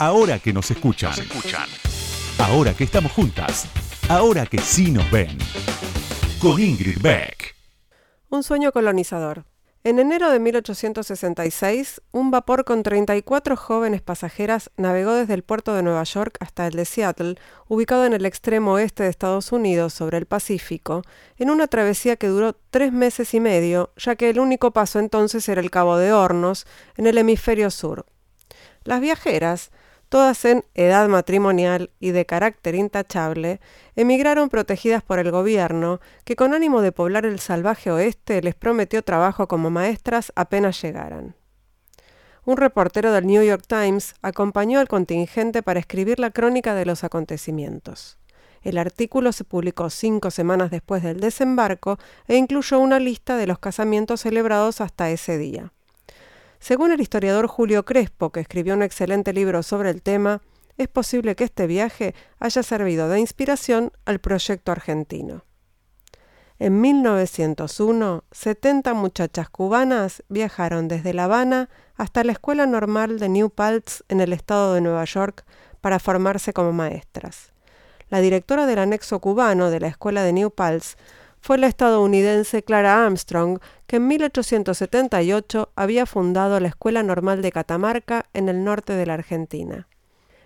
Ahora que nos escuchan. Ahora que estamos juntas. Ahora que sí nos ven. Con Ingrid Beck. Un sueño colonizador. En enero de 1866, un vapor con 34 jóvenes pasajeras navegó desde el puerto de Nueva York hasta el de Seattle, ubicado en el extremo oeste de Estados Unidos, sobre el Pacífico, en una travesía que duró tres meses y medio, ya que el único paso entonces era el Cabo de Hornos, en el hemisferio sur. Las viajeras, todas en edad matrimonial y de carácter intachable, emigraron protegidas por el gobierno, que con ánimo de poblar el salvaje oeste les prometió trabajo como maestras apenas llegaran. Un reportero del New York Times acompañó al contingente para escribir la crónica de los acontecimientos. El artículo se publicó cinco semanas después del desembarco e incluyó una lista de los casamientos celebrados hasta ese día. Según el historiador Julio Crespo, que escribió un excelente libro sobre el tema, es posible que este viaje haya servido de inspiración al proyecto argentino. En 1901, 70 muchachas cubanas viajaron desde La Habana hasta la Escuela Normal de New Paltz en el estado de Nueva York para formarse como maestras. La directora del anexo cubano de la Escuela de New Paltz fue la estadounidense Clara Armstrong, que en 1878 había fundado la Escuela Normal de Catamarca en el norte de la Argentina.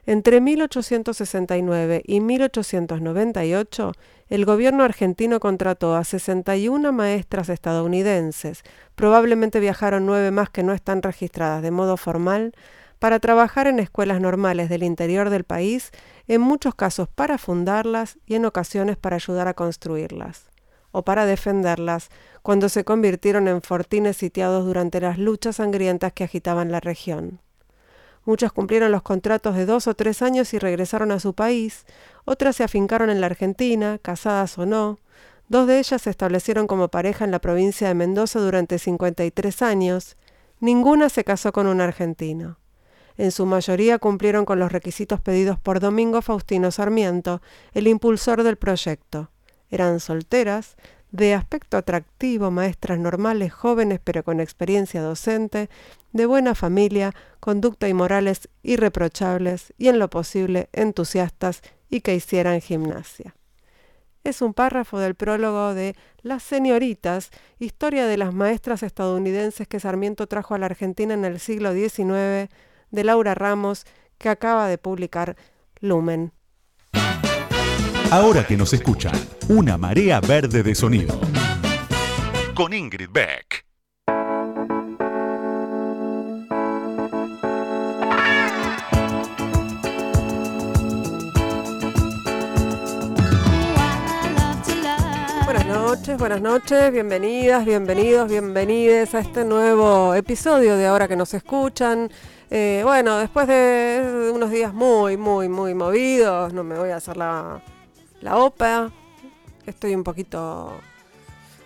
Entre 1869 y 1898, el gobierno argentino contrató a 61 maestras estadounidenses, probablemente viajaron nueve más que no están registradas de modo formal, para trabajar en escuelas normales del interior del país, en muchos casos para fundarlas y en ocasiones para ayudar a construirlas o para defenderlas cuando se convirtieron en fortines sitiados durante las luchas sangrientas que agitaban la región. Muchas cumplieron los contratos de dos o tres años y regresaron a su país, otras se afincaron en la Argentina, casadas o no, dos de ellas se establecieron como pareja en la provincia de Mendoza durante 53 años, ninguna se casó con un argentino. En su mayoría cumplieron con los requisitos pedidos por Domingo Faustino Sarmiento, el impulsor del proyecto. Eran solteras, de aspecto atractivo, maestras normales, jóvenes pero con experiencia docente, de buena familia, conducta y morales irreprochables y en lo posible entusiastas y que hicieran gimnasia. Es un párrafo del prólogo de Las señoritas, historia de las maestras estadounidenses que Sarmiento trajo a la Argentina en el siglo XIX, de Laura Ramos, que acaba de publicar Lumen. Ahora que nos escuchan, una marea verde de sonido. Con Ingrid Beck. Buenas noches, buenas noches, bienvenidas, bienvenidos, bienvenides a este nuevo episodio de Ahora que nos escuchan. Eh, bueno, después de unos días muy, muy, muy movidos, no me voy a hacer la, la OPA. Estoy un poquito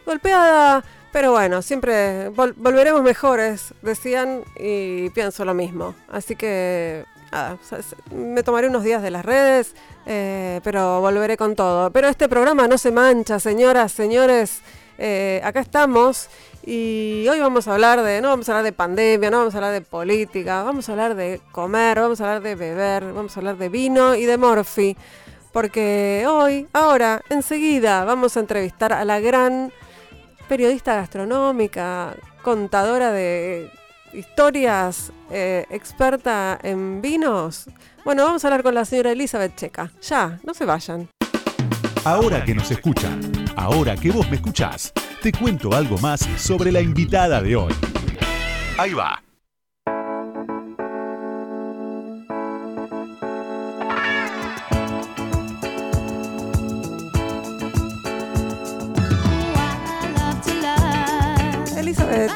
golpeada, pero bueno, siempre volveremos mejores, decían, y pienso lo mismo. Así que me tomaré unos días de las redes, eh, pero volveré con todo. Pero este programa no se mancha, señoras, señores. Eh, acá estamos y hoy vamos a hablar de, no vamos a hablar de pandemia, no vamos a hablar de política, vamos a hablar de comer, vamos a hablar de beber, vamos a hablar de vino y de morfi porque hoy, ahora, enseguida vamos a entrevistar a la gran periodista gastronómica, contadora de historias, eh, experta en vinos. Bueno, vamos a hablar con la señora Elizabeth Checa. Ya, no se vayan. Ahora que nos escuchan, ahora que vos me escuchás, te cuento algo más sobre la invitada de hoy. Ahí va.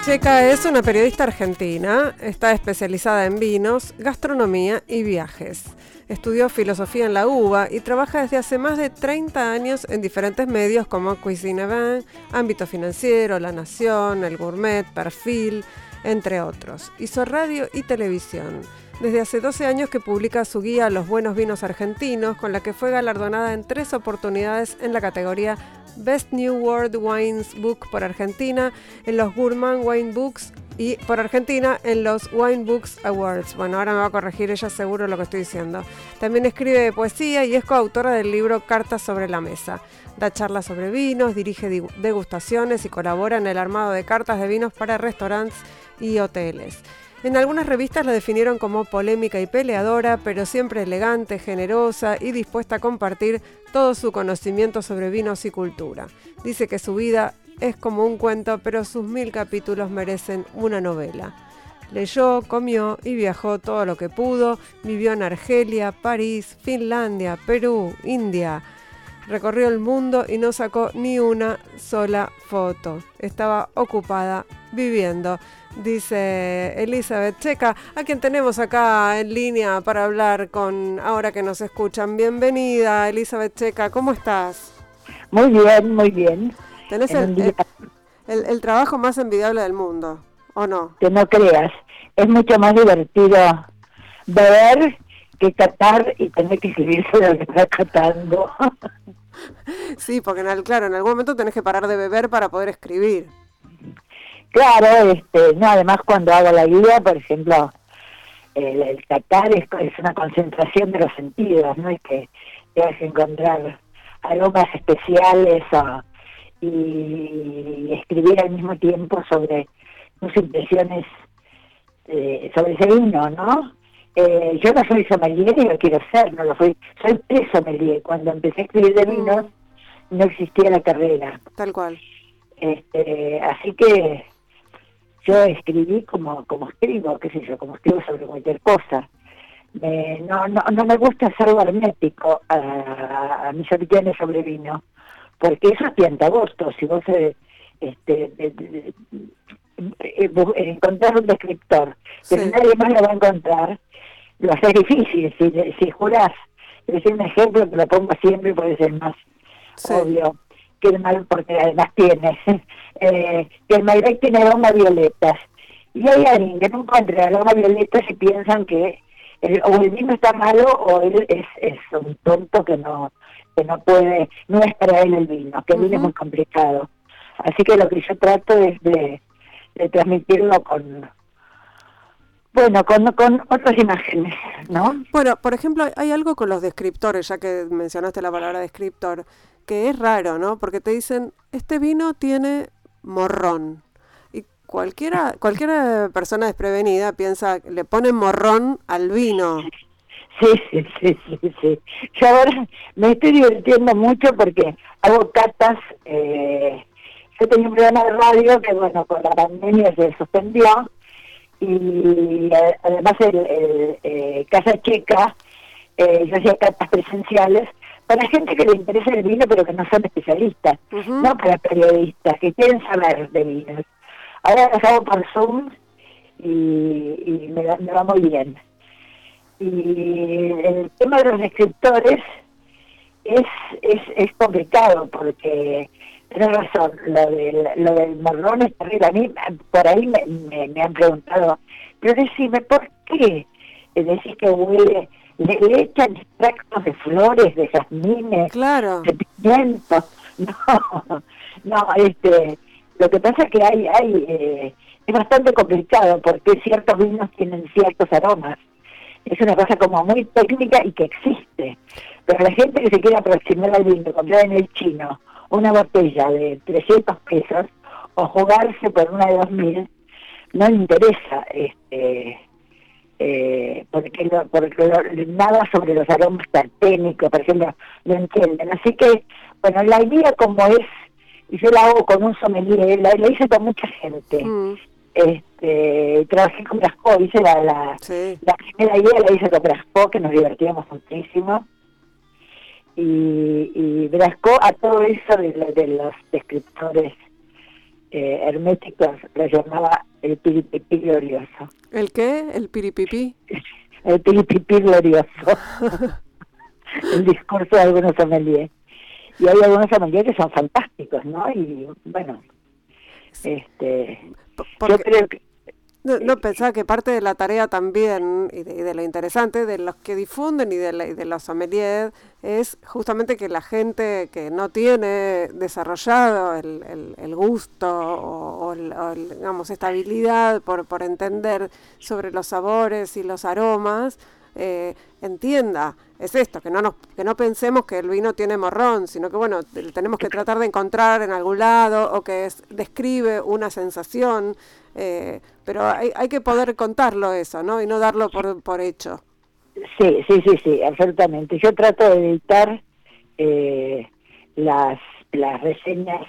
Checa es una periodista argentina, está especializada en vinos, gastronomía y viajes. Estudió filosofía en la UBA y trabaja desde hace más de 30 años en diferentes medios como Cuisine Event, Ámbito Financiero, La Nación, El Gourmet, Perfil, entre otros. Hizo radio y televisión. Desde hace 12 años que publica su guía Los buenos vinos argentinos, con la que fue galardonada en tres oportunidades en la categoría Best New World Wines Book por Argentina, en los Gourmand Wine Books y por Argentina en los Wine Books Awards. Bueno, ahora me va a corregir ella seguro lo que estoy diciendo. También escribe poesía y es coautora del libro Cartas sobre la Mesa. Da charlas sobre vinos, dirige degustaciones y colabora en el armado de cartas de vinos para restaurantes y hoteles. En algunas revistas la definieron como polémica y peleadora, pero siempre elegante, generosa y dispuesta a compartir todo su conocimiento sobre vinos y cultura. Dice que su vida es como un cuento, pero sus mil capítulos merecen una novela. Leyó, comió y viajó todo lo que pudo. Vivió en Argelia, París, Finlandia, Perú, India. Recorrió el mundo y no sacó ni una sola foto. Estaba ocupada viviendo, dice Elizabeth Checa, a quien tenemos acá en línea para hablar con ahora que nos escuchan. Bienvenida, Elizabeth Checa, ¿cómo estás? Muy bien, muy bien. Tenés el, el, trabajo más envidiable del mundo, ¿o no? Que no creas. Es mucho más divertido ver que catar y tener que escribir sobre lo que estás catando. sí, porque en claro, en algún momento tenés que parar de beber para poder escribir. Claro, este, no, además cuando hago la guía, por ejemplo, el, el catar es, es, una concentración de los sentidos, ¿no? Es que tienes que encontrar aromas especiales o y escribir al mismo tiempo sobre sus impresiones eh, sobre ese vino, ¿no? Eh, yo no soy sommelier y lo quiero ser, no lo soy. Soy pre-sommelier. Cuando empecé a escribir de vinos, mm. no existía la carrera. Tal cual. Este, así que yo escribí como como escribo, qué sé yo, como escribo sobre cualquier cosa. no, no, no me gusta ser hermético a, a mis opiniones sobre vino porque eso es agosto, si vos eh, este, eh, encontrar un descriptor, pero nadie más lo va a encontrar, lo hace difícil, si, si jurás, es un ejemplo que lo pongo siempre puede ser más obvio que el mal, porque además tiene, eh, que el Malbec tiene aroma violetas, y hay alguien que no encuentra aroma violetas y piensan que el, o el vino está malo o él es, es un tonto que no que no puede, no es para él el vino, que el vino es muy complicado. Así que lo que yo trato es de, transmitirlo con, bueno, con, con otras imágenes, ¿no? Bueno, por ejemplo, hay algo con los descriptores, ya que mencionaste la palabra descriptor, que es raro, ¿no? Porque te dicen, este vino tiene morrón. Y cualquiera, cualquier persona desprevenida piensa, le ponen morrón al vino. Sí, sí, sí, sí, sí. Yo ahora me estoy divirtiendo mucho porque hago catas. Eh, yo tenía un programa de radio que, bueno, con la pandemia se suspendió y además el, eh, Casa Checa, eh, yo hacía catas presenciales para gente que le interesa el vino pero que no son especialistas, no para periodistas que quieren saber de vinos. Ahora las hago por Zoom y, me, me va muy bien. Y el tema de los escritores es, es, es complicado porque tienes razón, lo del, lo del morrón es terrible. A mí por ahí me, me, han preguntado, pero decime, ¿por qué decís que huele? Le, echan extractos de flores, de jazmines, claro. de pimientos. No, no, este, lo que pasa es que hay, hay eh, es bastante complicado porque ciertos vinos tienen ciertos aromas es una cosa como muy técnica y que existe. Pero la gente que se quiere aproximar al vino, comprar en el chino una botella de 300 pesos o jugarse por una de 2000, no le interesa este eh, porque, lo, porque nada sobre los aromas tarténicos, por ejemplo, lo entienden. Así que, bueno, la idea como es, y yo la hago con un sommelier, la, la hice con mucha gente. Mm este, trabajé con Brasco, hice la, la, la primera idea la hice con Brasco, que nos divertíamos muchísimo. Y, y Brasco a todo eso de, de los descriptores eh, herméticos lo llamaba el piripipí glorioso. ¿El qué? ¿El piripipí? el piripipí glorioso. el discurso de algunos sommeliers. Y hay algunos sommeliers que son fantásticos, ¿no? Y bueno, este yo creo que No, pensaba que parte de la tarea también, y de, lo interesante, de los que difunden y de, de los sommeliers, es justamente que la gente que no tiene desarrollado el, el, gusto o, digamos, esta habilidad por, por entender sobre los sabores y los aromas, eh, entienda, es esto, que no, nos, que no pensemos que el vino tiene morrón, sino que bueno, tenemos que tratar de encontrar en algún lado o que describe una sensación, eh, pero hay, hay que poder contarlo eso, ¿no? Y no darlo por, por hecho. Sí, sí, sí, sí, absolutamente. Yo trato de editar eh, las, las reseñas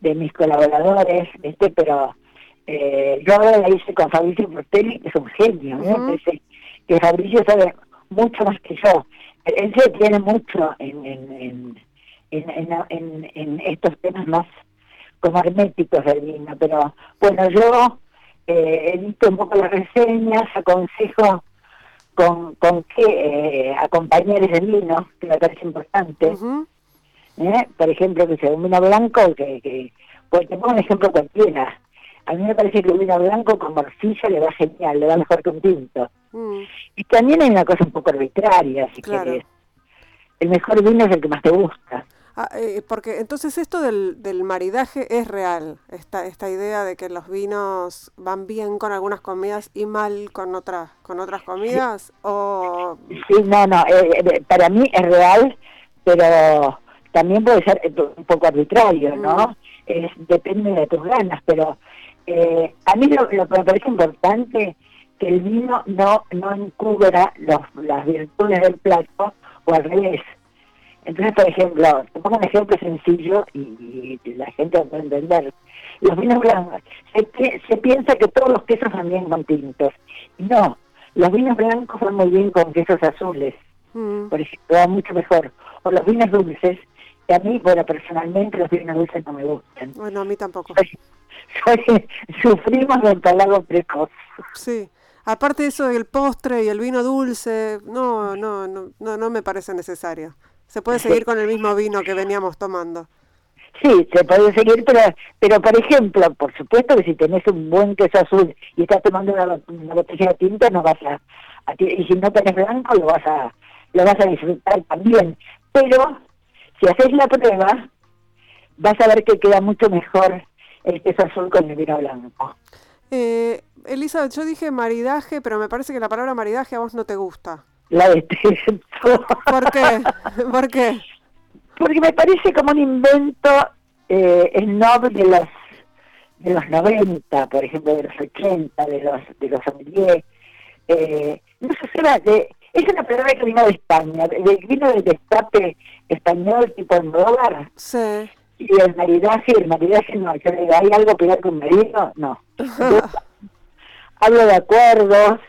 de mis colaboradores, este, pero eh, yo ahora la hice con Fabricio Portelli, que es un genio, ¿no? que Fabricio sabe mucho más que yo. Él se tiene mucho en, en, en, en, estos temas más como herméticos del vino, pero bueno, yo eh, edito un poco las reseñas, aconsejo con, con qué eh, acompañar ese vino, que me parece importante. ¿Eh? Por ejemplo, que sea un vino blanco, que, que pues te pongo un ejemplo cualquiera. A mí me parece que un vino blanco con morcilla le va genial, le va mejor que un tinto. Mm. Y también hay una cosa un poco arbitraria, si quieres. El mejor vino es el que más te gusta. Ah, eh, porque entonces esto del, del maridaje es real, esta, esta idea de que los vinos van bien con algunas comidas y mal con otras con otras comidas o sí no no eh, eh, para mí es real pero también puede ser un poco arbitrario no mm. es, depende de tus ganas pero a mí lo, que me parece importante que el vino no no encubra los, las virtudes del plato o al revés entonces, por ejemplo, te pongo un ejemplo sencillo y, la gente va a entender. Los vinos blancos, se, se, piensa que todos los quesos van bien con tintos. No, los vinos blancos van muy bien con quesos azules, mm. por ejemplo, va mucho mejor. O los vinos dulces, que a mí, bueno, personalmente los vinos dulces no me gustan. Bueno, a mí tampoco. sufrimos del palago precoz. Sí. Aparte de eso del postre y el vino dulce, no, no, no, no, no me parece necesario. Se puede seguir con el mismo vino que veníamos tomando. Sí, se puede seguir, pero, pero por ejemplo, por supuesto que si tenés un buen queso azul y estás tomando una, botella de tinta, no vas a, y si no tenés blanco, lo vas a, lo vas a disfrutar también. Pero si haces la prueba, vas a ver que queda mucho mejor el queso azul con el vino blanco. Eh, Elizabeth, yo dije maridaje, pero me parece que la palabra maridaje a vos no te gusta la detesto. ¿Por qué? ¿Por qué? Porque me parece como un invento eh, snob de los de los 90, por ejemplo, de los 80, de los de los eh, no sé, de, es una palabra que vino de España, de, vino del destape español tipo en dólar. Sí. Y el maridaje, el maridaje no, yo le digo, ¿hay algo peor que un marido? No. hablo de acuerdos,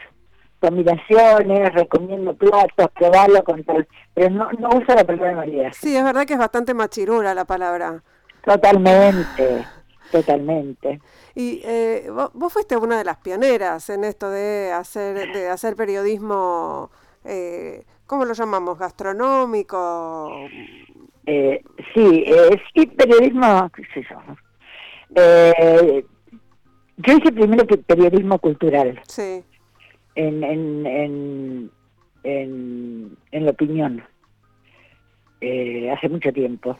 combinaciones, recomiendo platos, probarlo con tal, pero no, no uso la palabra María. Sí, es verdad que es bastante machirura la palabra. Totalmente, totalmente. Y eh, vos, fuiste una de las pioneras en esto de hacer, de hacer periodismo, eh, ¿cómo lo llamamos? ¿Gastronómico? Eh, sí, eh, sí, periodismo, qué sé yo. Eh, yo hice primero periodismo cultural. Sí en, en, en, en, la opinión eh, hace mucho tiempo.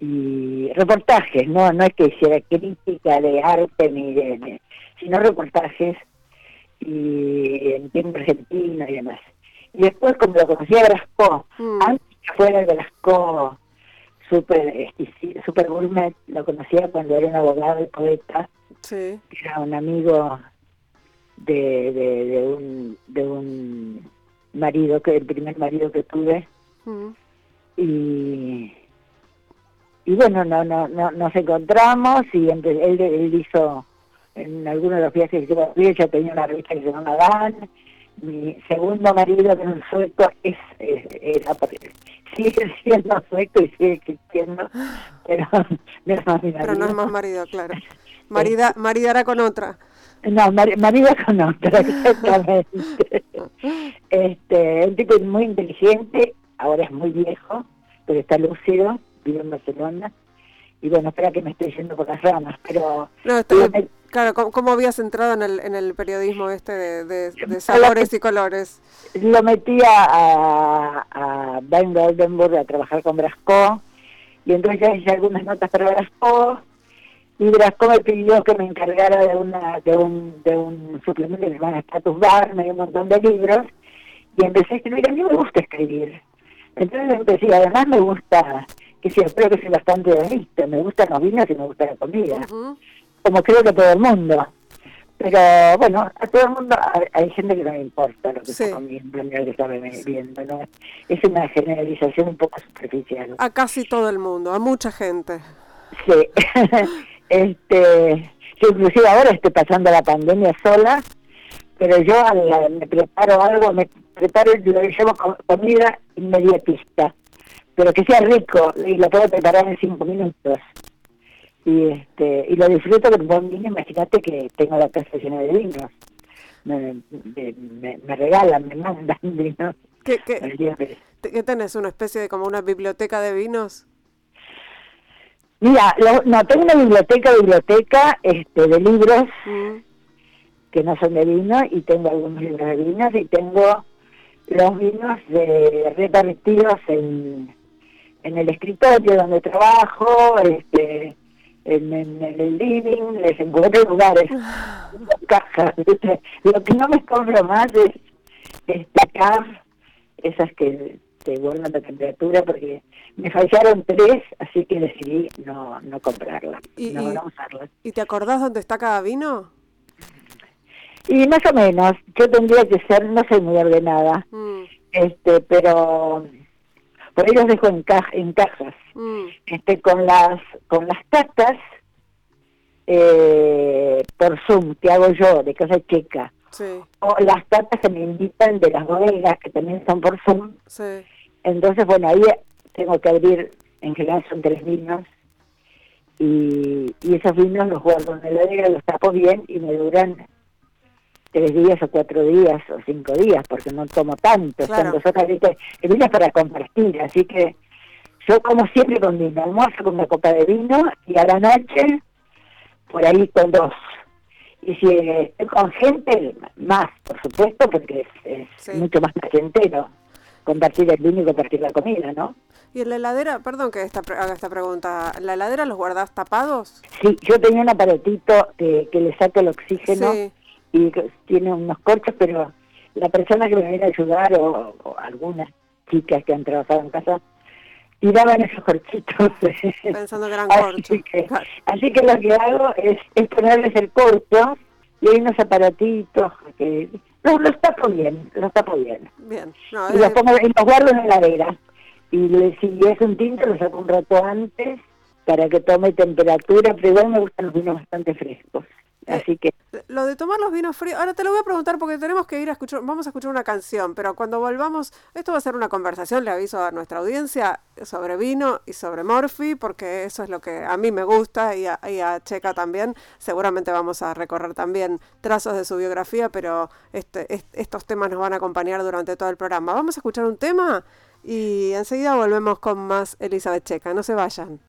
Y reportajes, no no es que hiciera crítica de arte ni de, sino reportajes y en tiempo argentino y demás. Y después, como lo conocía Grasco, mm. antes que fuera Grasco super, super gourmet, lo conocía cuando era un abogado y poeta, sí. era un amigo de, de, un, de un marido, que el primer marido que tuve. Mm. Y, y bueno, no, no, no, nos encontramos y él, él hizo en algunos de los viajes que yo ya tenía una revista que se llama Dan. Mi segundo marido, que es un sueco, es, es, sigue siendo sueco y sigue existiendo, pero no es más mi marido. Pero no es más marido, claro. Marida, maridará con otra. No, marido con otra, exactamente. este, un tipo muy inteligente, ahora es muy viejo, pero está lúcido, vive en Barcelona, y bueno, espera que me estoy yendo por las ramas, pero... claro, ¿cómo, habías entrado en el, en el periodismo este de, de, sabores y colores? Lo metí a, a Ben Goldenburg a trabajar con Brasco, y entonces ya hice algunas notas para Brasco, y Brasco me pidió que me encargara de una de un, de un suplemento que se llama Status Bar, me dio un montón de libros, y empecé a escribir, a mí me gusta escribir. Entonces empecé, además me gusta, que sí, creo que soy bastante honesta, me gustan los vinos y me gusta la comida, como creo que todo el mundo. Pero bueno, a todo el mundo hay, gente que no le importa lo que está comiendo, ni lo que está bebiendo, ¿no? Es una generalización un poco superficial. A casi todo el mundo, a mucha gente. Sí, este, inclusive ahora estoy pasando la pandemia sola, pero yo me preparo algo, me preparo y lo llevo comida inmediatista, pero que sea rico y lo puedo preparar en cinco minutos. Y este y lo disfruto con buen vino, imagínate que tengo la casa llena de vinos. Me, me, regalan, me mandan vinos. ¿Qué, qué, tenés? ¿Una especie de como una biblioteca de vinos? Mira, no, tengo una biblioteca, biblioteca este, de libros mm. que no son de vino y tengo algunos libros de vinos y tengo los vinos de repartidos en, en el escritorio donde trabajo, este, en, el living, les encuentro lugares, cajas. Lo que no me compro más es destacar esas que te guardan la temperatura porque me fallaron tres, así que decidí no, no comprarlas, ¿Y, no, usarlas. ¿Y te acordás dónde está cada vino? Y más o menos, yo tendría que ser, no soy muy ordenada, mm. este, pero por ahí los dejo en, en cajas, mm. este, con las con las cartas eh, por Zoom que hago yo de casa checa, o las cartas que me invitan de las bodegas que también son por Zoom. Entonces, bueno, ahí tengo que abrir, en general son tres vinos, y, y esos vinos los guardo en la bodega, los tapo bien y me duran tres días o cuatro días o cinco días, porque no tomo tanto. Claro. el vino es para compartir, así que yo como siempre con vino, almuerzo con una copa de vino y a la noche por ahí con dos. Y si estoy con gente, más, por supuesto, porque es, mucho más placentero compartir el vino y compartir la comida, ¿no? ¿Y en la heladera, perdón que esta, haga esta pregunta, ¿la heladera los guardas tapados? Sí, yo tenía un aparatito que, que le saca el oxígeno sí y tiene unos corchos, pero la persona que me viene a ayudar o, algunas chicas que han trabajado en casa tiraban esos corchitos. Pensando que eran corchos. Así que, lo que hago es, es ponerles el corcho y hay unos aparatitos que los, los tapo bien, los tapo bien. Bien. y, los pongo, y los guardo en la heladera. Y si es un tinto lo saco un rato antes para que tome temperatura, pero igual me gustan los vinos bastante frescos. Eh, Así que lo de tomar los vinos fríos, ahora te lo voy a preguntar porque tenemos que ir a escuchar, vamos a escuchar una canción, pero cuando volvamos, esto va a ser una conversación, le aviso a nuestra audiencia sobre vino y sobre Morphy, porque eso es lo que a mí me gusta y a, Checa también. Seguramente vamos a recorrer también trazos de su biografía, pero este, estos temas nos van a acompañar durante todo el programa. Vamos a escuchar un tema y enseguida volvemos con más Elizabeth Checa. No se vayan.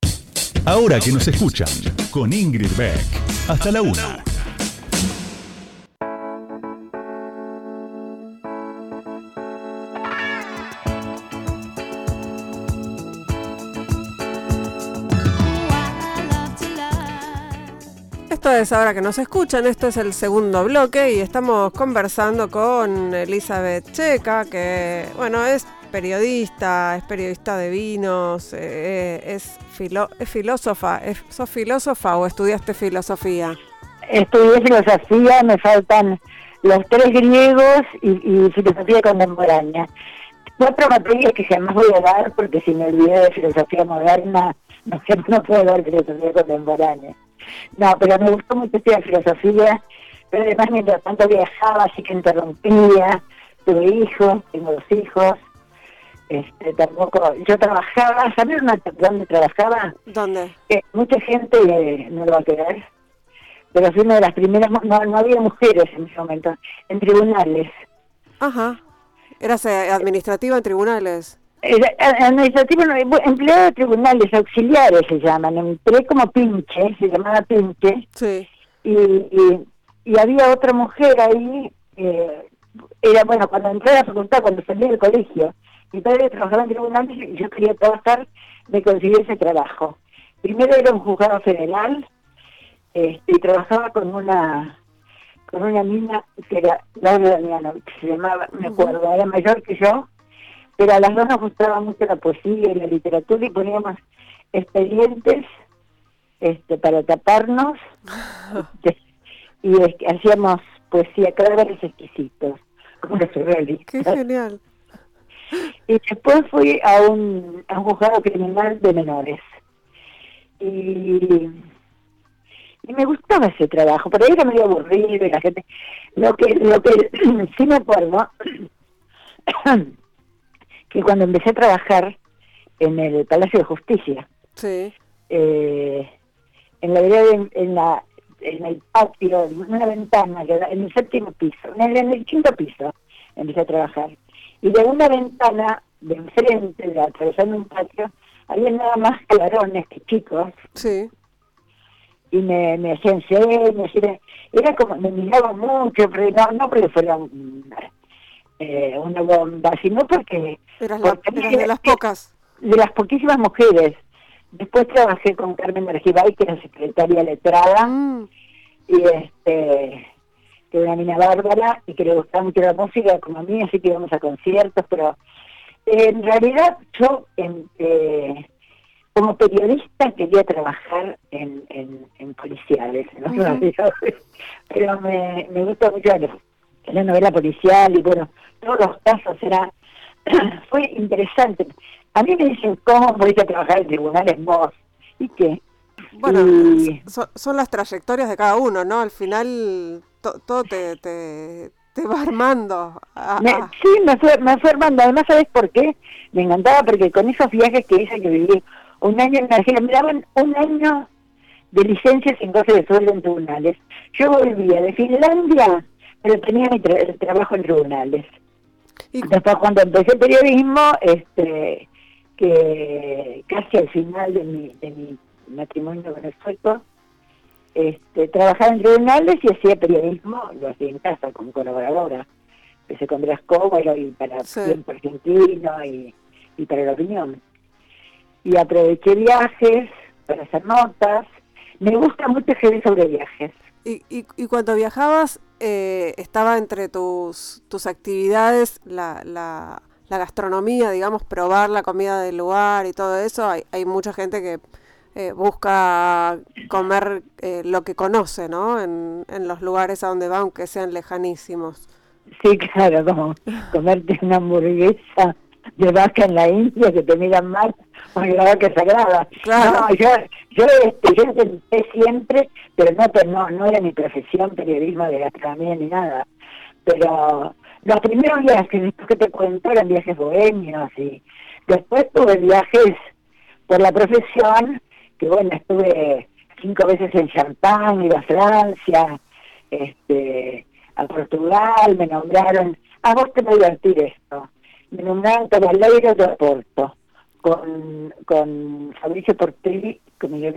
Ahora que nos escuchan, con Ingrid Beck. Hasta la una. Esto es ahora que nos escuchan, esto es el segundo bloque y estamos conversando con Elizabeth Checa, que bueno, es periodista, es periodista de vinos, eh, es, es filósofa. Es, ¿Sos filósofa o estudiaste filosofía? Estudié filosofía, me faltan los tres griegos y, filosofía contemporánea. Cuatro materias que jamás voy a dar porque si me olvidé de filosofía moderna, no, no puedo dar filosofía contemporánea. No, pero me gustó mucho estudiar filosofía, pero además mientras tanto viajaba, así que interrumpía, tuve hijos, tengo dos hijos, este, tampoco, yo trabajaba, ¿sabes dónde trabajaba? ¿Dónde? mucha gente no lo va a creer, pero fui una de las primeras, no, no había mujeres en ese momento, en tribunales. Ajá. ¿Eras eh, administrativa en tribunales? administrativo, empleado de tribunales auxiliares se llaman. Entré como pinche, se llamaba pinche. Sí. Y, y, había otra mujer ahí, eh, era bueno, cuando entré a la facultad, cuando salí del colegio, mi padre trabajaba en tribunales y yo quería trabajar, me conseguí ese trabajo. Primero era un juzgado federal este, y trabajaba con una con una niña que era Laura Damiano, que se llamaba, me acuerdo, era mayor que yo, pero a las dos nos gustaba mucho la poesía y la literatura y poníamos expedientes este, para taparnos este, y hacíamos poesía, cadáveres exquisitos, como los surrealistas. Qué genial. Y después fui a un, a un juzgado criminal de menores. Y y me gustaba ese trabajo, pero ahí era medio aburrido y la gente, lo que, lo que sí me acuerdo, que cuando empecé a trabajar en el Palacio de Justicia, sí. eh, en la en, la en el patio, en una ventana, en el séptimo piso, en el, quinto piso, empecé a trabajar. Y de una ventana de enfrente, de atravesando un patio, había nada más que varones que chicos. Sí y me, me hacían señas, era, era como, me miraban mucho, pero no, no porque fuera eh, una bomba, sino porque... de las pocas. De las poquísimas mujeres. Después trabajé con Carmen Argibay, que era secretaria letrada, mm. y este que era una mina bárbara y que le gustaba mucho la música como a mí, así que íbamos a conciertos, pero en realidad yo eh, como periodista quería trabajar en, en, policiales, pero me, me gusta mucho la, novela policial y bueno, todos los casos era fue interesante. A mí me dicen, ¿cómo podés trabajar en tribunales vos? ¿Y qué? Bueno, son, las trayectorias de cada uno, ¿no? Al final todo te, te, te, va armando. sí, me fue, me fue armando. Además, ¿sabes por qué? Me encantaba porque con esos viajes que hice que viví un año en Argentina, me daban un año de licencia sin goce de sueldo en tribunales. Yo volvía de Finlandia, pero tenía mi trabajo en tribunales. ¿Y? Después cuando empecé periodismo, este que casi al final de mi, de mi matrimonio con el sueco, este, trabajaba en tribunales y hacía periodismo, lo hacía en casa como colaboradora. Empecé con Blas y para Tiempo Argentino y, y para la opinión y aproveché viajes para hacer notas. Me gusta mucho escribir sobre viajes. Y, y, cuando viajabas, eh, estaba entre tus, tus actividades la, la, la, gastronomía, digamos, probar la comida del lugar y todo eso. Hay, hay mucha gente que eh, busca comer eh, lo que conoce, ¿no? En, en los lugares a donde va, aunque sean lejanísimos. Sí, claro, como comerte una hamburguesa de vaca en la India que te miran mal porque la vaca es sagrada. No, yo, yo, este, yo intenté siempre, pero no, no, era mi profesión periodismo de gastronomía ni nada. Pero los primeros viajes, que te cuento, eran viajes bohemios y después tuve viajes por la profesión, que bueno, estuve cinco veces en Champagne, iba a Francia, este, a Portugal, me nombraron, a vos te voy a divertir esto me nombraron caballero de Oporto con, con Fabricio Portelli como yo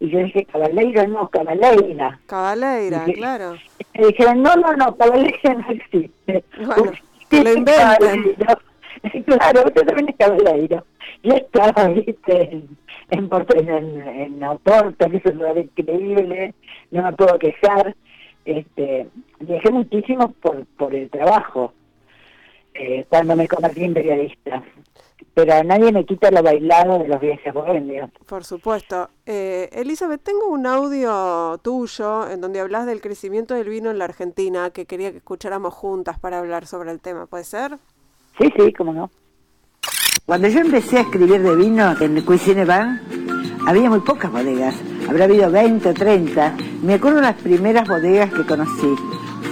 Y yo dije, caballero no, cabaleira. Cabaleira, claro. Me dijeron, no, no, no, cabaleira no existe. Bueno, lo inventan. Claro, usted también es caballero. Yo estaba, viste, en, en, en, en Oporto, que es un lugar increíble, no me puedo quejar. Este, viajé muchísimo por, por el trabajo eh, cuando me convertí en periodista. Pero nadie me quita lo bailado de los viajes bohemios. Por supuesto. Eh, Elizabeth, tengo un audio tuyo en donde hablas del crecimiento del vino en la Argentina que quería que escucháramos juntas para hablar sobre el tema. ¿Puede ser? Sí, sí, cómo no. Cuando yo empecé a escribir de vino en Cuisine Van, había muy pocas bodegas. Habrá habido 20 o 30. Me acuerdo las primeras bodegas que conocí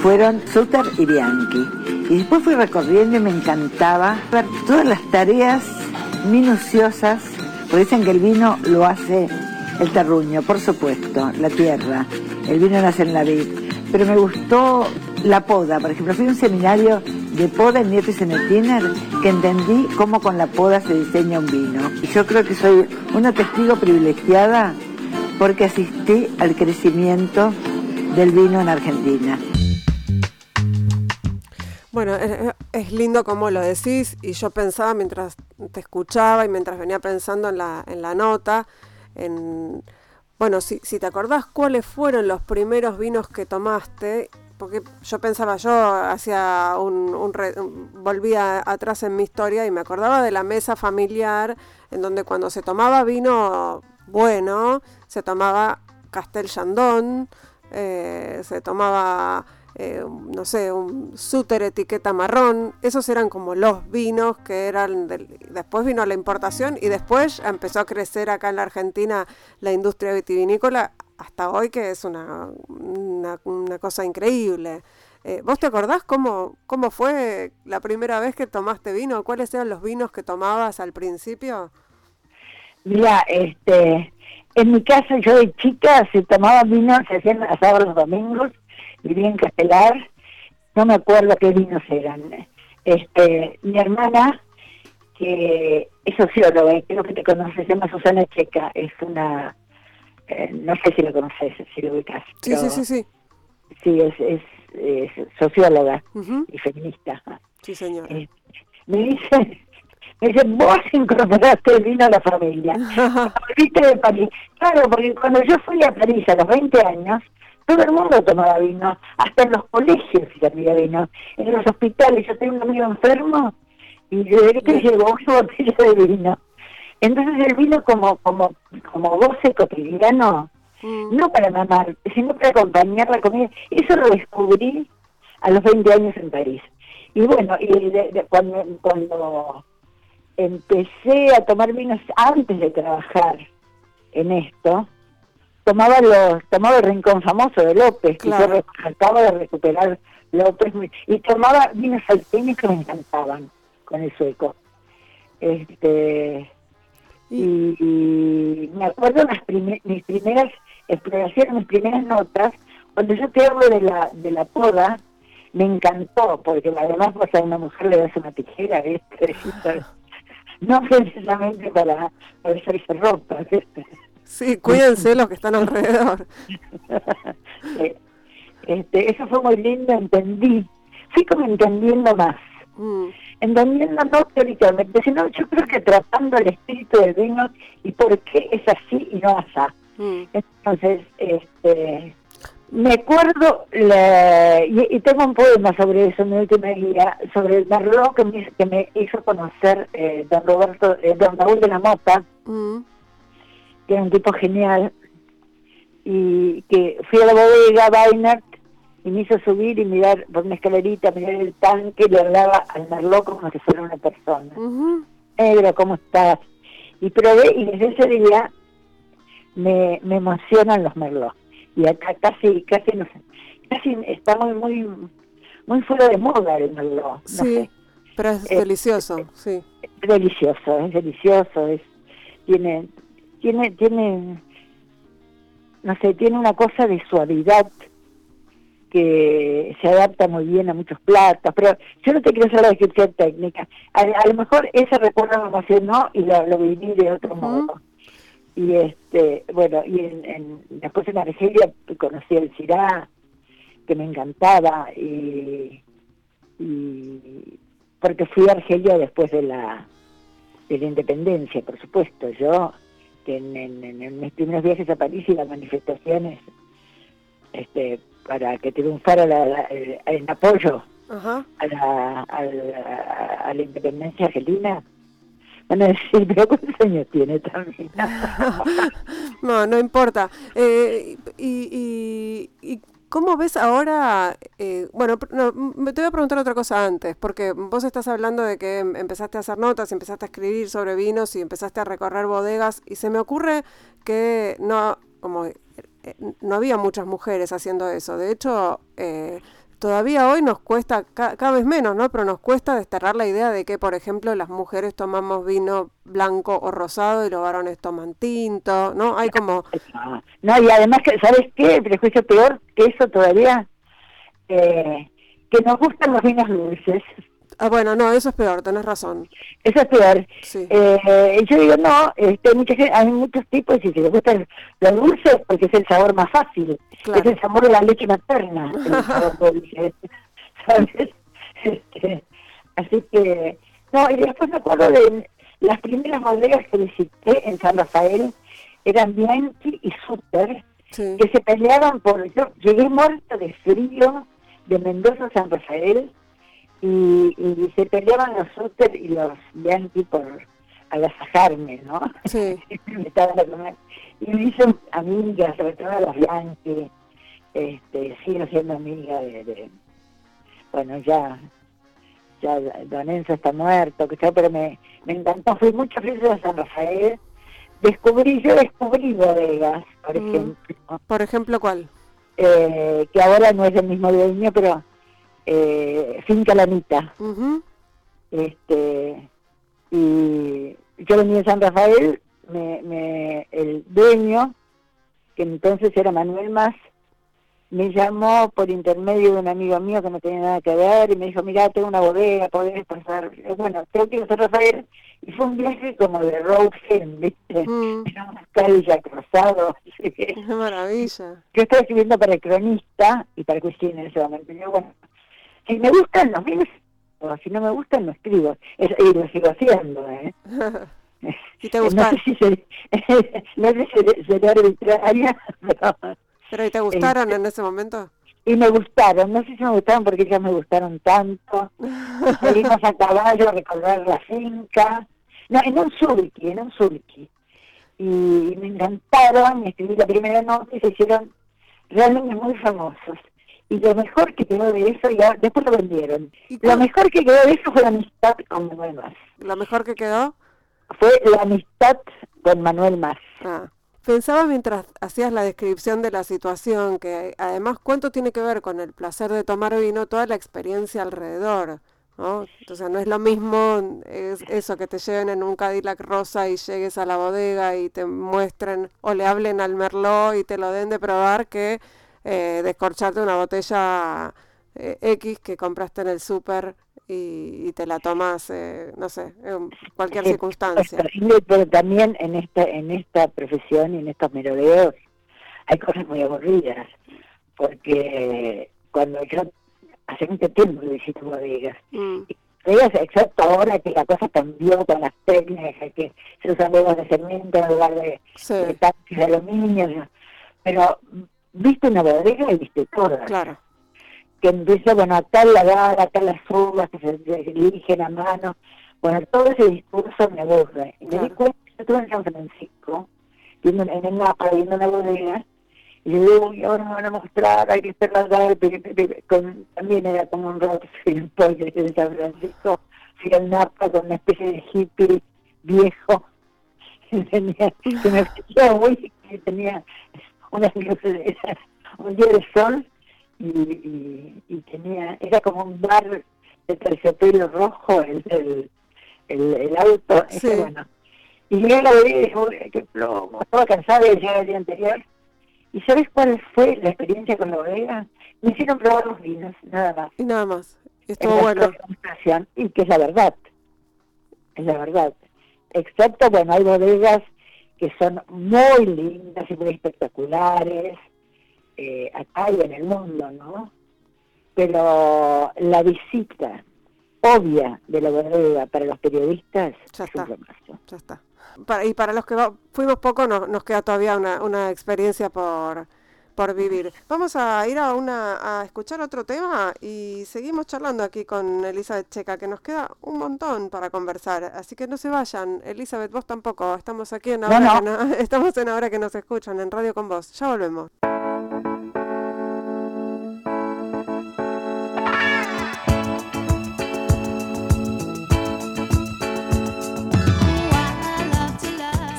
fueron Sutter y Bianchi. Y después fui recorriendo y me encantaba ver todas las tareas minuciosas, porque dicen que el vino lo hace el terruño, por supuesto, la tierra. El vino nace en la vid. Pero me gustó la poda, por ejemplo, fui a un seminario de poda en el Tiner que entendí cómo con la poda se diseña un vino. Y yo creo que soy una testigo privilegiada porque asistí al crecimiento del vino en Argentina. Bueno, es lindo como lo decís y yo pensaba mientras te escuchaba y mientras venía pensando en la, en la nota, en, bueno, si, te acordás cuáles fueron los primeros vinos que tomaste, porque yo pensaba, yo hacía un, un, volvía atrás en mi historia y me acordaba de la mesa familiar en donde cuando se tomaba vino bueno, se tomaba Castel Chandon, eh, se tomaba eh, no sé, un súter etiqueta marrón, esos eran como los vinos que eran, después vino la importación y después empezó a crecer acá en la Argentina la industria vitivinícola hasta hoy que es una, una, cosa increíble. Eh, ¿Vos te acordás cómo, cómo fue la primera vez que tomaste vino? ¿Cuáles eran los vinos que tomabas al principio? Mira, este, en mi casa yo de chica se tomaba vino, se hacían los domingos vivía en Castelar, no me acuerdo qué vinos eran. Este, mi hermana, que es socióloga, y creo que te conoces, se llama Susana Checa, es una, eh, no sé si la conoces, si lo ubicas. Sí, sí, sí, sí. Sí, es, es, socióloga y feminista. Sí, señor. Eh, me dice, me dice, vos incorporaste el vino a la familia. Volviste de París. Claro, porque cuando yo fui a París a los 20 años, todo el mundo tomaba vino, hasta en los colegios se había vino, en los hospitales. Yo tengo un amigo enfermo y de que llevó una botella de vino. Entonces el vino como como como goce cotidiano, mm. no para mamar, sino para acompañar la comida. Eso lo descubrí a los 20 años en París. Y bueno, y cuando, cuando empecé a tomar vinos antes de trabajar en esto, tomaba los tomaba el rincón famoso de López que yo trataba de recuperar López y tomaba vinos salteños que me encantaban con el sueco este y, me acuerdo las mis primeras exploraciones mis primeras notas cuando yo te hablo de la de la poda me encantó porque además pues a una mujer le das una tijera ¿viste? no precisamente para para hacerse ropa ¿viste? Sí, cuídense los que están alrededor. este, eso fue muy lindo, entendí. Fui como entendiendo más. Mm. Entendiendo no teóricamente, sino yo creo que tratando el espíritu del vino y por qué es así y no así. Mm. Entonces, este, me acuerdo, y, tengo un poema sobre eso en mi última guía, sobre el Merlot que me, que me hizo conocer eh, don Roberto, eh, don Raúl de la Mota, mm que era un tipo genial, y que fui a la bodega Weiner y me hizo subir y mirar por una escalerita, mirar el tanque y le hablaba al merlot como si fuera una persona. Negro, ¿cómo estás? Y probé y desde ese día me, me emocionan los merlot. Y acá casi, casi no casi está muy, muy, muy fuera de moda el merlot. sí, pero es, delicioso, sí. Es delicioso, es delicioso, es, tiene, tiene, tiene, no sé, tiene una cosa de suavidad que se adapta muy bien a muchos platos, pero yo no te quiero hacer la descripción técnica. A, lo mejor ese recuerdo me emocionó y lo, lo viví de otro modo. Y este, bueno, y en, después en Argelia conocí el Cirá, que me encantaba, y, y porque fui a Argelia después de la, de la independencia, por supuesto. Yo que en, mis primeros viajes a París y las manifestaciones este, para que triunfara la, en apoyo A, la, a, la, independencia argentina, van a decir, pero ¿cuántos años tiene también? no, no importa. Eh, y, y, ¿Cómo ves ahora? Eh, bueno, no, te voy a preguntar otra cosa antes, porque vos estás hablando de que em, empezaste a hacer notas, empezaste a escribir sobre vinos y empezaste a recorrer bodegas, y se me ocurre que no, como eh, no había muchas mujeres haciendo eso. De hecho, eh, todavía hoy nos cuesta, cada vez menos, ¿no? Pero nos cuesta desterrar la idea de que, por ejemplo, las mujeres tomamos vino blanco o rosado y los varones toman tinto, ¿no? Hay como... No, y además, ¿sabes qué? El prejuicio peor que eso todavía, eh, que nos gustan los vinos dulces. Ah, bueno, no, eso es peor, tenés razón. Eso es peor. Eh, yo digo, no, este, hay muchos tipos y si les gusta lo dulce, porque es el sabor más fácil. Es el sabor de la leche materna, el sabor dulce. ¿Sabes? Este, así que, no, y después me acuerdo de las primeras bodegas que visité en San Rafael, eran Bianchi y Super, que se peleaban por... Yo llegué muerto de frío de Mendoza a San Rafael y, se peleaban los Sutter y los Bianchi por agasajarme, ¿no? Sí. y me hice amigas, sobre todo las Bianchi, este, sigo siendo amiga de, bueno, ya, ya Don Enzo está muerto, que pero me, me encantó, fui muchas veces a San Rafael, descubrí, yo descubrí bodegas, por mm. ejemplo. ¿Por ejemplo cuál? Eh, que ahora no es el mismo dueño, pero eh, Finca Lanita. este, y yo venía de San Rafael, me, me, el dueño, que entonces era Manuel Más, me llamó por intermedio de un amigo mío que no tenía nada que ver y me dijo, mira, tengo una bodega, podés pasar. Bueno, tengo que San Rafael. Y fue un viaje como de road film, ¿viste? Mm. Era una calle cruzado. Qué maravilla. Yo estaba escribiendo para el cronista y para Cristina en ese momento. Y yo, bueno, si me gustan los míos, o si no me gustan, no escribo. y lo sigo haciendo, ¿eh? ¿Y te gusta? No sé si se, no sé si será arbitraria, pero ¿Pero y te gustaron en ese momento? Y me gustaron, no sé si me gustaron porque ya me gustaron tanto. Salimos a caballo a recorrer la finca. No, en un surki, en un surki. Y me encantaron, escribí la primera nota y se hicieron realmente muy famosos. Y lo mejor que quedó de eso, ya después lo vendieron. Lo mejor que quedó de eso fue la amistad con Manuel Más. ¿Lo mejor que quedó? Fue la amistad con Manuel Más. Ah. Pensaba mientras hacías la descripción de la situación que además cuánto tiene que ver con el placer de tomar vino toda la experiencia alrededor, ¿no? Entonces no es lo mismo es eso que te lleven en un Cadillac rosa y llegues a la bodega y te muestren o le hablen al merlot y te lo den de probar que eh, descorcharte una botella eh, X que compraste en el súper y, te la tomas, eh, no sé, en cualquier circunstancia. Pero también en esta, en esta profesión y en estos merodeos hay cosas muy aburridas, porque cuando yo hace mucho tiempo visito bodegas, mm. Exacto ahora que la cosa cambió con las técnicas, que se usan huevos de cemento en lugar de, tanques de aluminio, pero viste una bodega y viste todas. Claro que empieza, bueno, acá la vara, acá las uvas que se dirigen a mano. Bueno, todo ese discurso me aburre. Y me di cuenta, yo estuve en San Francisco, viendo, en el mapa, viendo una bodega, y le digo, y ahora me van a mostrar, hay que esperar, con, también era como un rato porque en San Francisco, fui al Napa con una especie de hippie viejo, tenía, que me parecía muy, que tenía unas luces, un día de sol, y, y, tenía, era como un bar de terciopelo rojo, el, el, el, auto, bueno. Y yo la vi y dije, qué plomo, estaba cansada de llegar el día anterior. ¿Y sabes cuál fue la experiencia con la bodega? Me hicieron probar los vinos, nada más. Y nada más. Estuvo bueno. Y que es la verdad. Es la verdad. Excepto, bueno, hay bodegas que son muy lindas y muy espectaculares, eh, acá y en el mundo, ¿no? Pero la visita obvia de la bodega para los periodistas ya está, ya está. y para los que fuimos poco nos queda todavía una, una experiencia por, por vivir. Vamos a ir a una a escuchar otro tema y seguimos charlando aquí con Elizabeth Checa, que nos queda un montón para conversar. Así que no se vayan. Elizabeth, vos tampoco. Estamos aquí en ahora, estamos en ahora que nos escuchan en Radio con vos. Ya volvemos.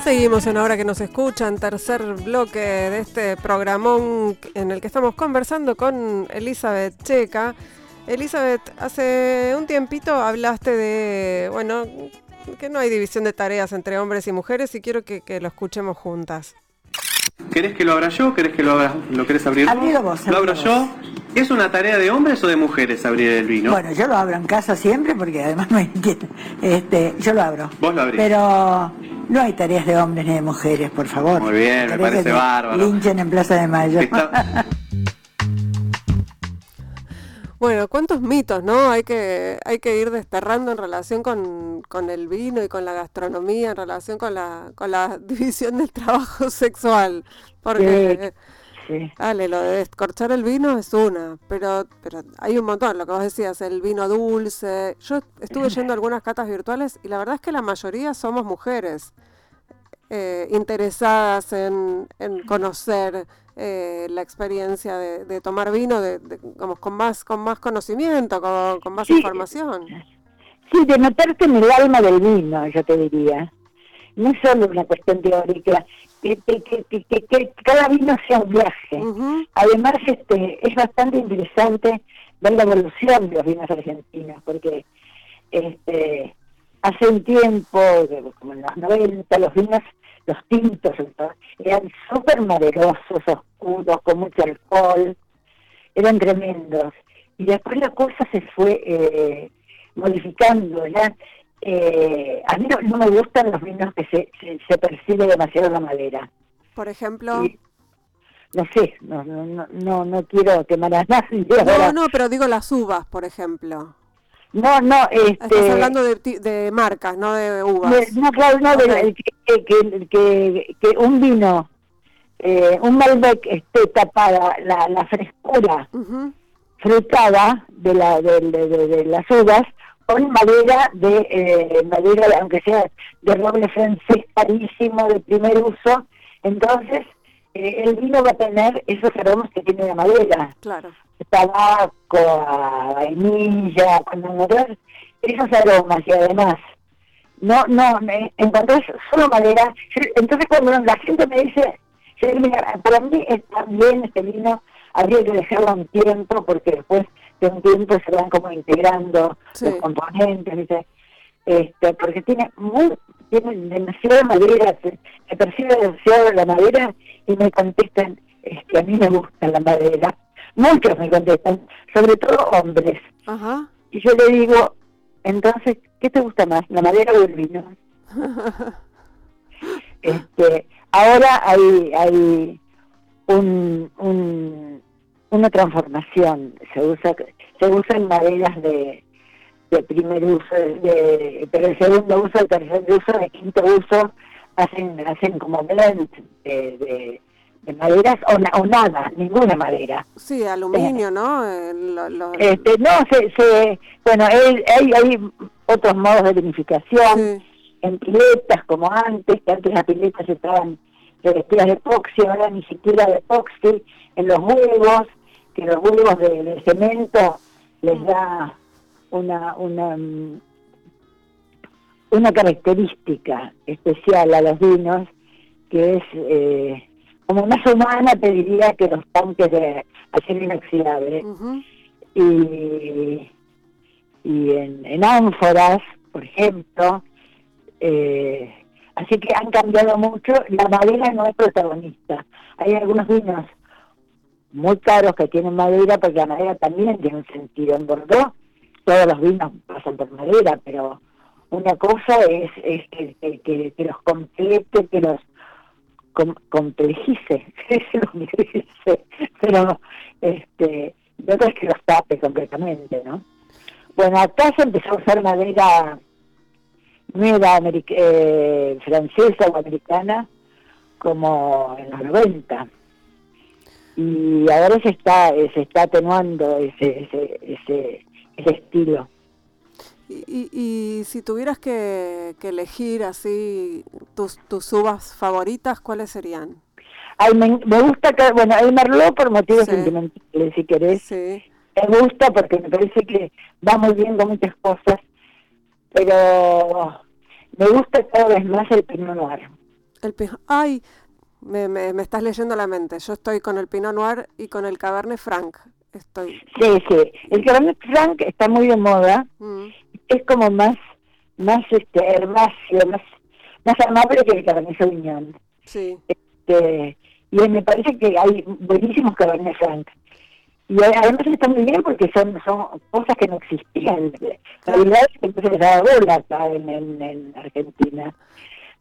Seguimos en Ahora que nos escuchan, tercer bloque de este programón en el que estamos conversando con Elizabeth Checa. Elizabeth, hace un tiempito hablaste de, bueno, que no hay división de tareas entre hombres y mujeres y quiero que, que lo escuchemos juntas. ¿Querés que lo abra yo? ¿Querés que lo abra? ¿Lo querés abrir? Abrilo vos, ¿Lo abro yo? ¿Es una tarea de hombres o de mujeres abrir el vino? Bueno, yo lo abro en casa siempre porque además me entiendo. Este, yo lo abro. Vos lo abrís. Pero no hay tareas de hombres ni de mujeres, por favor. Muy bien, me parece bárbaro. Linchen en Plaza de Mayo. Está- Bueno, cuántos mitos, ¿no? Hay que, hay que ir desterrando en relación con, con el vino y con la gastronomía, en relación con la, con la división del trabajo sexual. Porque, Sí. dale, lo de descorchar el vino es una, pero, pero hay un montón, lo que vos decías, el vino dulce. Yo estuve yendo a algunas catas virtuales y la verdad es que la mayoría somos mujeres eh, interesadas en, en conocer eh, la experiencia de, de tomar vino de, de- como con más con más conocimiento, con, con más Sí. información. Sí, de meterte en el alma del vino, yo te diría. No es solo una cuestión teórica, que, que, que, que- que- que cada vino sea un viaje. Además, este, es bastante interesante ver la evolución de los vinos argentinos, porque este, hace un tiempo, como en los 90, los vinos, los tintos, eran súper maderosos, oscuros, con mucho alcohol, eran tremendos. Y después la cosa se fue eh, modificando, ¿ya? Eh, a mí no, no me gustan los vinos que se, se, se percibe demasiado la madera. Por ejemplo, Y- no sé, no, no, no, no, no quiero quemar a nadie. no, ahora. no, pero digo las uvas, por ejemplo. No, no, este, Estás hablando de, de marcas, no de uvas. de- no, claro, no, de- que, que, que, que un vino, eh, un Malbec esté tapada la, la frescura frutada de, la, de, de- de- de las uvas con madera de eh, madera, aunque sea de roble francés carísimo de primer uso, entonces eh, el vino va a tener esos aromas que tiene la madera. claro. tabaco, vainilla, honor, esos aromas y además no, no, me encontrás solo madera. Entonces cuando la gente me dice, mira, para mí está bien este vino, habría que dejarlo un tiempo porque después de un tiempo se van como integrando Sí. los componentes, ¿viste? Este, porque tiene muy, tiene demasiada madera, se, se percibe demasiado la madera y me contestan, este, a mí me gusta la madera. Muchos me contestan, sobre todo hombres. Ajá. Y yo le digo, entonces, ¿qué te gusta más, la madera o el vino? este, ahora hay, hay un, un- una transformación, se usa, se usan maderas de, de primer uso, de, pero el segundo uso, el tercer uso, el quinto uso, hacen, hacen como blend de, de, de maderas o, na- o nada, ninguna madera. Sí, aluminio, ¿no? Lo- lo- Este, no, se, se, bueno, hay, hay, hay otros modos de vinificación, sí. en piletas como antes, que antes las piletas estaban revestidas de epoxi, ahora ni siquiera de epoxi, en los huevos, que los huevos de, de cemento les da una, una, una característica especial a los vinos, que es eh, como más humana, te diría, que los tanques de acero inoxidable y, y en, en ánforas, por ejemplo. eh, así que han cambiado mucho. La madera no es protagonista. Hay algunos vinos muy caros que tienen madera, porque la madera también tiene un sentido. En Bordeaux todos los vinos pasan por madera, pero una cosa es, es que, los complete, que los com- complejice, pero este, otra es que los tape completamente, ¿no? Bueno, acá se empezó a usar madera nueva eh, francesa o americana como en los 90 y ahora se está se está atenuando ese ese ese, ese estilo Y, y- y si tuvieras que, que elegir así tus, tus uvas favoritas, ¿cuáles serían? Ay, me, me gusta que bueno el merlot por motivos Sí. sentimentales si querés Sí. me gusta porque me parece que va muy bien con muchas cosas pero me gusta cada vez más el pinot noir El pi- Ay, me, me, me estás leyendo la mente. Yo estoy con el Pinot Noir y con el Cabernet Franc. Estoy. sí sí el Cabernet Franc está muy de moda mm, es como más más este herbáceo más más amable que el Cabernet Sauvignon sí. este, Y me parece que hay buenísimos Cabernet Franc. Y además está muy bien porque son son cosas que no existían. La verdad es que se les da bola acá en, en, Argentina.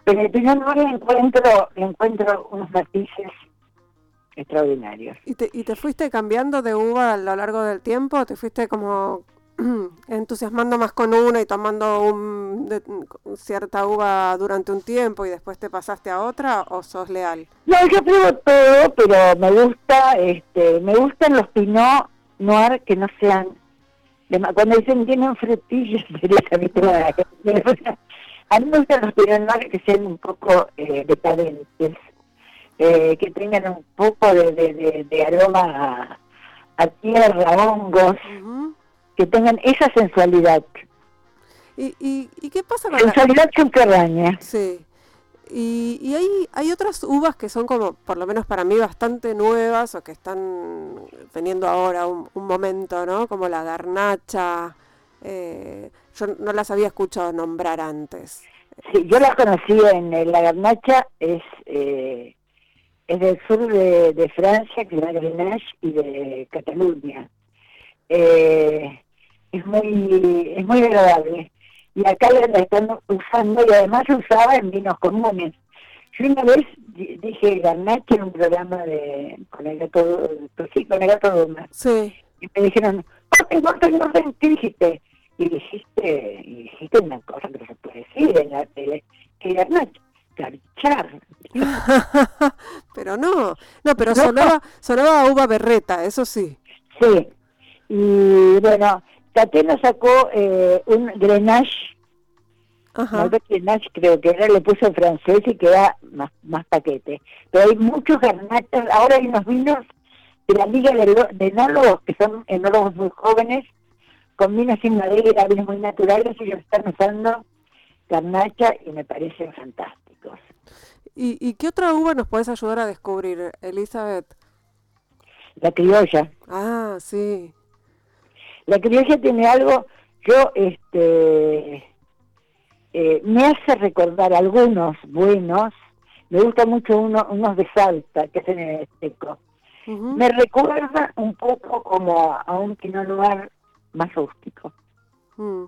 Pero en el Pinot Noir encuentro, encuentro unos matices extraordinarios. ¿Y te, ¿Y te fuiste cambiando de uva a lo largo del tiempo? ¿Te fuiste como entusiasmando más con una y tomando un, cierta uva durante un tiempo y después te pasaste a otra o sos leal? No, yo pruebo todo, pero me gusta, este, me gustan los pinot noir que no sean, cuando dicen tienen frutillas, a mí me gustan los pinot noir que sean un poco eh, decadentes, eh, que tengan un poco de, de, aroma a, tierra, hongos que tengan esa sensualidad. ¿Y, y, qué pasa con Sensualidad la... Sí. Y, y hay, hay otras uvas que son como, por lo menos para mí, bastante nuevas o que están teniendo ahora un, momento, ¿no? Como la garnacha. Eh, yo no las había escuchado nombrar antes. Sí, yo las conocí en, la garnacha, es, eh, es del sur de, Francia, que es la Grenache, y de Cataluña. Eh, es muy es muy agradable. Y acá la están usando y además usaba en vinos comunes. Yo una vez dije Garnache en un programa de con el gato, pues sí, con el gato Sí. Y me dijeron, corten, corten, corten, ¿qué dijiste? Y dijiste, y dijiste una cosa que no se puede decir en la tele, que Garnache, carchar. pero no, no, pero sonaba, sonaba uva berreta, eso sí. Sí, y bueno, Tatena sacó eh, un Grenache, Ajá. Grenache creo que era, le puso en francés y queda más, más paquete. Pero hay muchos garnachas, ahora hay unos vinos de la Liga de, de Enólogos, que son enólogos muy jóvenes, con vinos sin madera, vinos muy naturales, y ellos están usando garnacha y me parecen fantásticos. ¿Y, ¿Y qué otra uva nos puedes ayudar a descubrir, Elizabeth? La criolla. Ah, sí. La criolla tiene algo, yo, este, eh, me hace recordar algunos buenos, me gusta mucho uno, unos de Salta, que hacen en el seco. Me recuerda un poco como a, un Pinot Noir más rústico. Mm.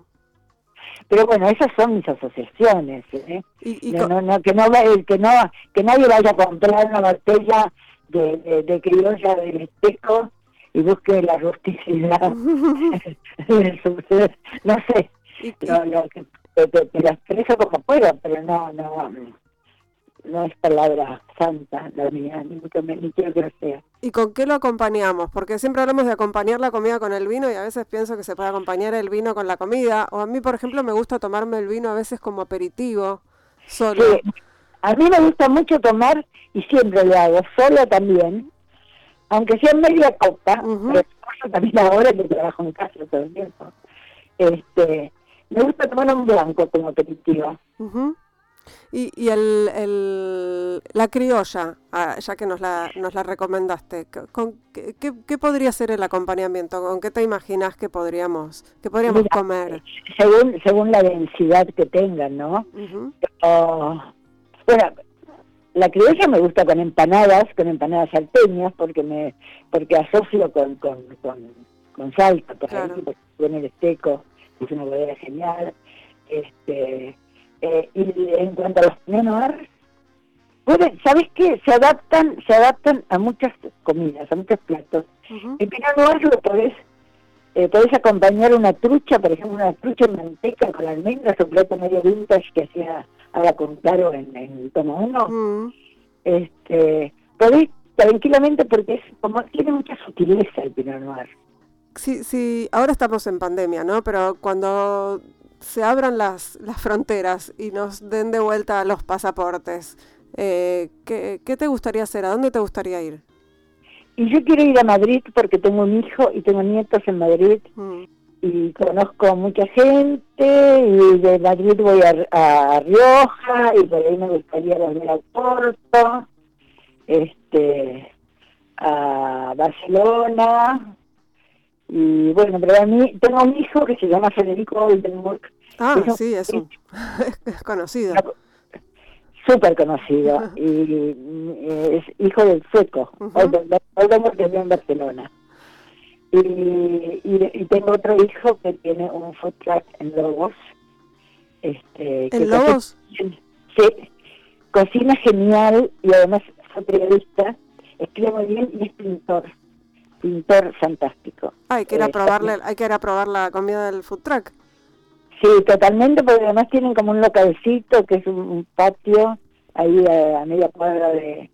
Pero bueno, esas son mis asociaciones, ¿eh? no, no, que no que no que nadie vaya a comprar una botella de, de, de criolla del Esteco y busque la rusticidad no sé. Lo, lo que te, te, lo expreso como puedo pero no no no es palabra santa la mía ni mucho ni quiero que lo sea ¿Y con qué lo acompañamos? Porque siempre hablamos de acompañar la comida con el vino y a veces pienso que se puede acompañar el vino con la comida. O a mí, por ejemplo, me gusta tomarme el vino a veces como aperitivo, solo. A mí me gusta mucho tomar, y siempre lo hago, solo también, aunque sea media copa, pero también ahora que trabajo en casa todo el tiempo, este, me gusta tomar un blanco como aperitivo. Y, y el, el, la criolla, ah, ya que nos la, nos la recomendaste, ¿con, qué, qué, podría ser el acompañamiento? ¿Con qué te imaginas que podríamos, que podríamos comer? Según, según la densidad que tengan, ¿no? bueno, la criolla me gusta con empanadas, con empanadas salteñas, porque me porque asocio con, con, con, salta, por ejemplo, con el esteco, es una bodega genial. Este, eh, y en cuanto a los pinot ¿sabes qué? Se adaptan, se adaptan a muchas comidas, a muchos platos. El pinot noir lo podés, eh, podés acompañar una trucha, por ejemplo, una trucha en manteca con almendras, un plato medio vintage que hacía ahora con Caro en, el tomo uno, mm. este, podéis tranquilamente porque es como tiene mucha sutileza el Pinot Noir. Sí, sí, ahora estamos en pandemia, ¿no? Pero cuando se abran las, las fronteras y nos den de vuelta los pasaportes, eh, ¿qué, ¿qué, te gustaría hacer? ¿A dónde te gustaría ir? Y yo quiero ir a Madrid porque tengo un hijo y tengo nietos en Madrid. Mm y conozco mucha gente y de Madrid voy a, Rioja y por ahí me gustaría volver al Porto, este, a Barcelona y bueno, pero a mí tengo un hijo que se llama Federico Oldenburg. Ah, sí, es, un, es conocido. súper conocido y mm, es hijo del sueco, hoy que vive en Barcelona. Y, y, tengo otro hijo que tiene un food truck en Lobos. Este, ¿En Lobos? sí, cocina genial y además fue periodista, escribe muy bien y es pintor, pintor fantástico. hay que ir a eh, probarle, hay que ir a probar la comida del food truck. Sí, totalmente, porque además tienen como un localcito que es un, patio ahí a, media cuadra de,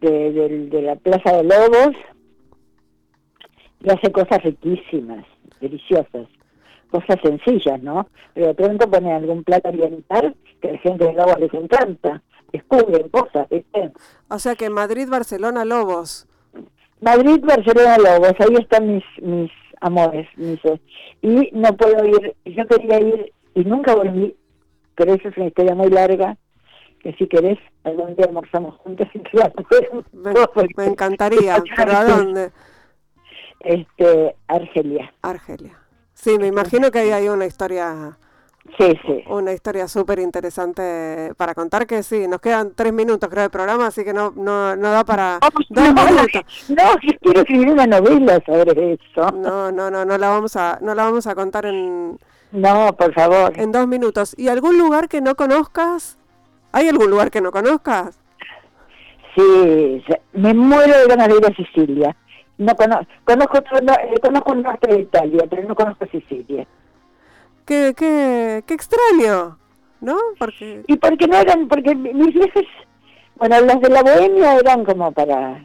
de, la Plaza de Lobos y hace cosas riquísimas, deliciosas, cosas sencillas, ¿no? Pero de pronto pone algún plato oriental que a la gente de Lobos les encanta, descubren cosas, ¿viste? O sea que Madrid, Barcelona, Lobos. Madrid, Barcelona, Lobos, ahí están mis, mis amores, dice. Y no puedo ir, yo quería ir y nunca volví, pero eso es una historia muy larga, que si querés, algún día almorzamos juntos y te me, me encantaría, pero ¿a dónde? Este, Argelia. Argelia. Sí, me imagino que ahí hay una historia Sí, sí. Una historia súper interesante para contar que sí, nos quedan tres minutos creo de programa, así que no no, no da para no, No, quiero escribir una novela sobre eso. No, no, no, no la vamos a, no la vamos a contar en No, por favor. En dos minutos. ¿Y algún lugar que no conozcas? ¿Hay algún lugar que no conozcas? Sí, me muero de ganas de ir a Sicilia. No conozco, conozco, no, eh, conozco el norte de Italia, pero no conozco Sicilia qué, qué, qué extraño, ¿no? Porque... Y porque no eran, porque mis viajes, bueno, las de la bohemia eran como para,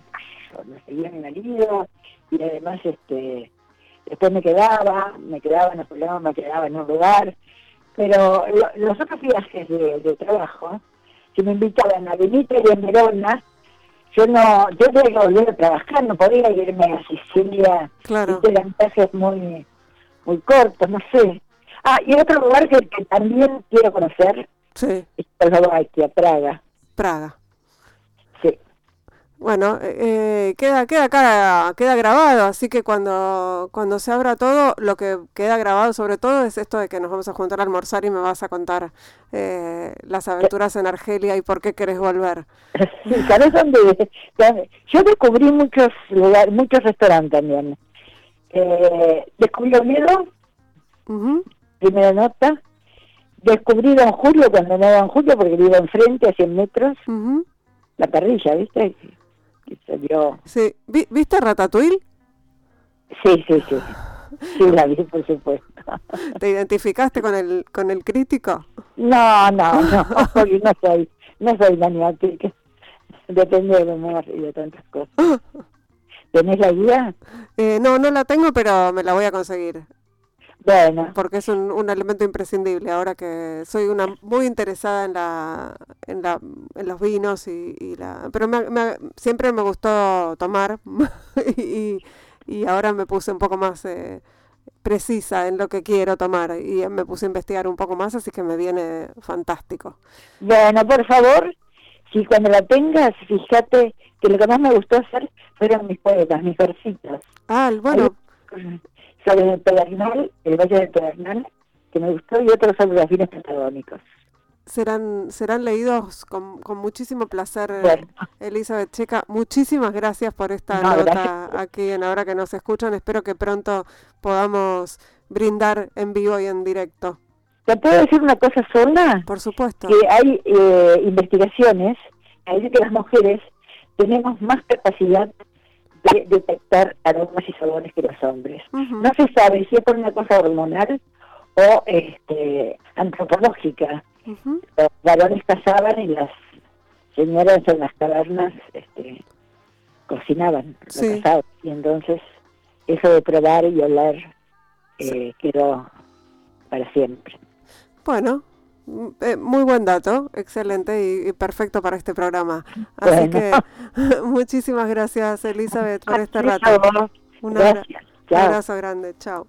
no seguía mi marido, y además este después me quedaba, me quedaba en el me quedaba en un lugar, pero los otros viajes de, trabajo, si me invitaban a Benítez y en Verona, yo no, yo tenía que volver a trabajar, no podía irme a Sicilia, claro. eran viajes muy, muy cortos, no sé, Ah, y otro lugar que, también quiero conocer sí. es Eslovaquia, Praga. Praga. Sí. Bueno, eh, queda queda acá, queda grabado, así que cuando cuando se abra todo, lo que queda grabado sobre todo es esto de que nos vamos a juntar a almorzar y me vas a contar eh, las aventuras en Argelia y por qué querés volver. Sí, ¿sabes dónde? Yo descubrí muchos lugares, muchos restaurantes también. Eh, descubrí Oviedo, uh primera nota. Descubrí Don Julio cuando no Don Julio, porque vivo enfrente a 100 metros. La parrilla, ¿viste? Que salió... Sí. ¿Viste Ratatouille? Sí, sí, sí. Sí, la vi, por supuesto. ¿Te identificaste con el con el crítico? No, no, no, no soy, no soy maniática. Depende del humor y de tantas cosas. ¿Tenés la guía? Eh, no, no la tengo, pero me la voy a conseguir. Porque es un, elemento imprescindible. Ahora que soy una muy interesada en la, en, la, en los vinos y, la, pero siempre me gustó tomar y, y, ahora me puse un poco más eh, precisa en lo que quiero tomar y me puse a investigar un poco más, así que me viene fantástico. Bueno, por favor, si cuando la tengas, fíjate que lo que más me gustó hacer fueron mis poetas, mis versitos. Ah, bueno sobre el Pedernal, el Valle del Pedernal, que me gustó, y otros sobre los fines patagónicos. Serán, serán leídos con, con muchísimo placer, eh, Elizabeth Checa. Muchísimas gracias por esta nota aquí en Ahora que nos escuchan. Espero que pronto podamos brindar en vivo y en directo. ¿Te puedo decir una cosa sola? Por supuesto. Que hay eh, investigaciones que dicen que las mujeres tenemos más capacidad de detectar aromas y sabores que los hombres. No se sabe si es por una cosa hormonal o este, antropológica. Los varones cazaban y las señoras en las cavernas este, cocinaban, Y entonces eso de probar y oler eh, quedó para siempre. Bueno, eh, muy buen dato, excelente y, perfecto para este programa. Así que muchísimas gracias Elizabeth por este rato. Un abrazo grande, chao.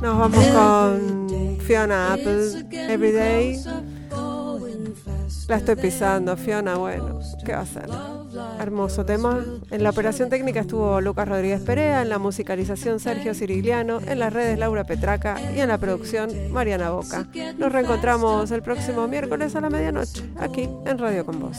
Nos vamos con Fiona Apple, Everyday. La estoy pisando, Fiona, bueno, ¿qué va a hacer? Hermoso tema. En la operación técnica estuvo Lucas Rodríguez Perea, en la musicalización Sergio Cirigliano, en las redes Laura Petraca y en la producción Mariana Boca. Nos reencontramos el próximo miércoles a la medianoche, aquí en Radio Con Voz.